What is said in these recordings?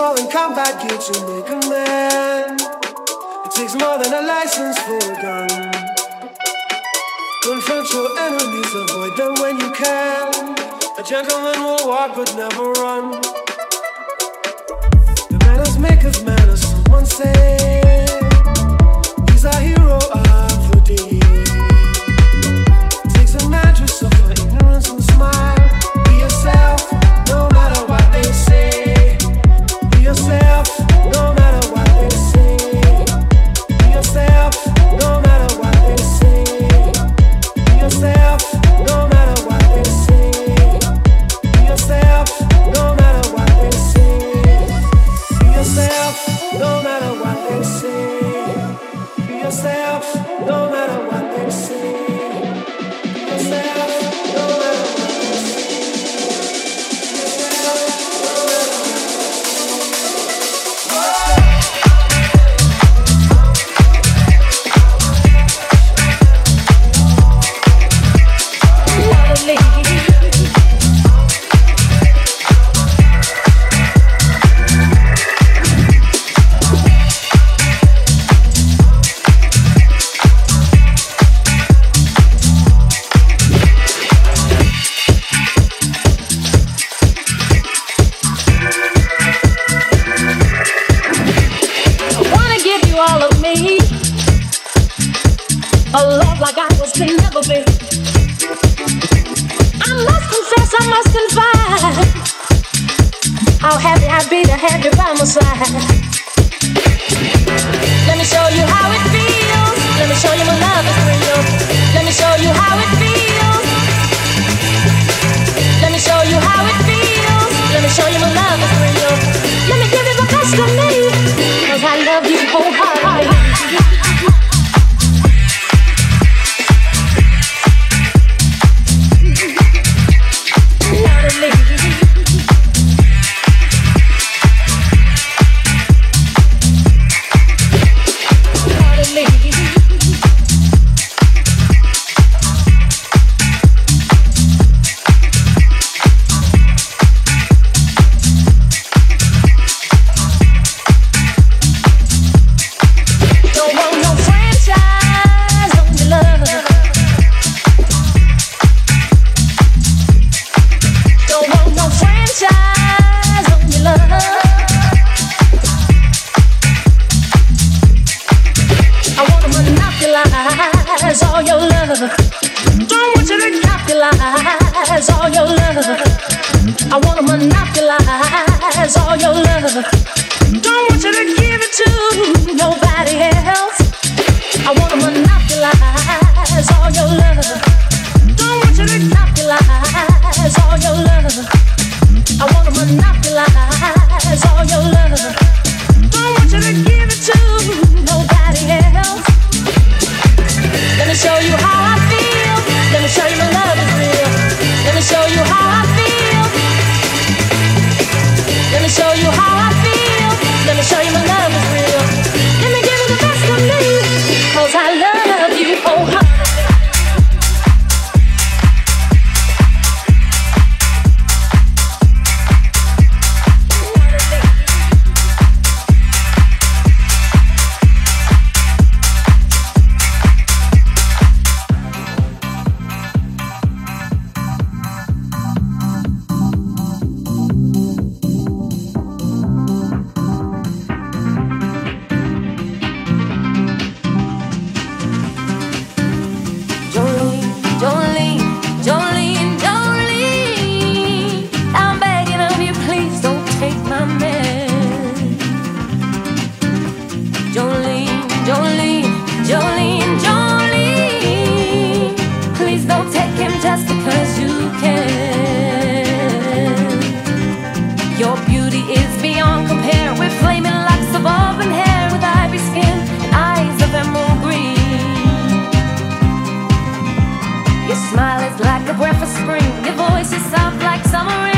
and combat gear to make a man. It takes more than a license for a gun. Confront your enemies, avoid them when you can. A gentleman will walk but never run. A love like ours can never be. I must confess, I must confide. How happy I'd be to have you by my side. Let me show you how it feels. Let me show you my love is real. Monopolize all your love. Don't want you to capitalize all your love. I wanna monopolize all your love. Don't want you to give it to nobody else. I wanna monopolize all your love. like summer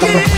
give it.